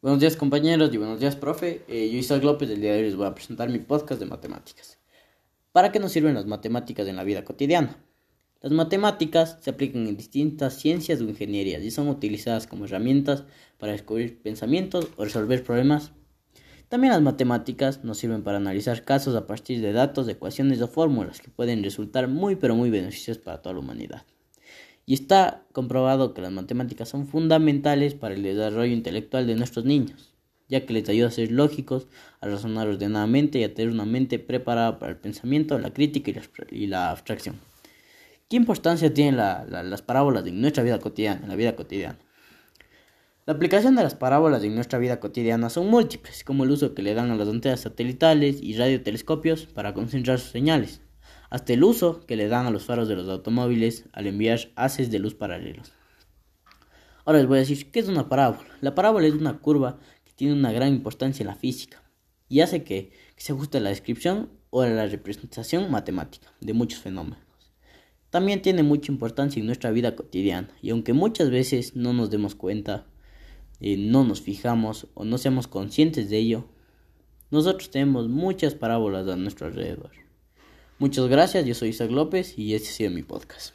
Buenos días compañeros y buenos días profe. Eh, yo Isaac López, el día de hoy les voy a presentar mi podcast de matemáticas. ¿Para qué nos sirven las matemáticas en la vida cotidiana? Las matemáticas se aplican en distintas ciencias o ingenierías y son utilizadas como herramientas para descubrir pensamientos o resolver problemas. También las matemáticas nos sirven para analizar casos a partir de datos, ecuaciones o fórmulas que pueden resultar muy pero muy beneficiosas para toda la humanidad. Y está comprobado que las matemáticas son fundamentales para el desarrollo intelectual de nuestros niños, ya que les ayuda a ser lógicos, a razonar ordenadamente y a tener una mente preparada para el pensamiento, la crítica y la, abstracción. ¿Qué importancia tienen las parábolas en nuestra vida cotidiana, en la vida cotidiana? La aplicación de las parábolas en nuestra vida cotidiana son múltiples, como el uso que le dan a las antenas satelitales y radiotelescopios para concentrar sus señales, hasta el uso que le dan a los faros de los automóviles al enviar haces de luz paralelos. Ahora les voy a decir qué es una parábola. La parábola es una curva que tiene una gran importancia en la física y hace que, se ajuste a la descripción o a la representación matemática de muchos fenómenos. También tiene mucha importancia en nuestra vida cotidiana y aunque muchas veces no nos demos cuenta, eh, no nos fijamos o no seamos conscientes de ello, nosotros tenemos muchas parábolas a nuestro alrededor. Muchas gracias, yo soy Isaac López y este ha sido mi podcast.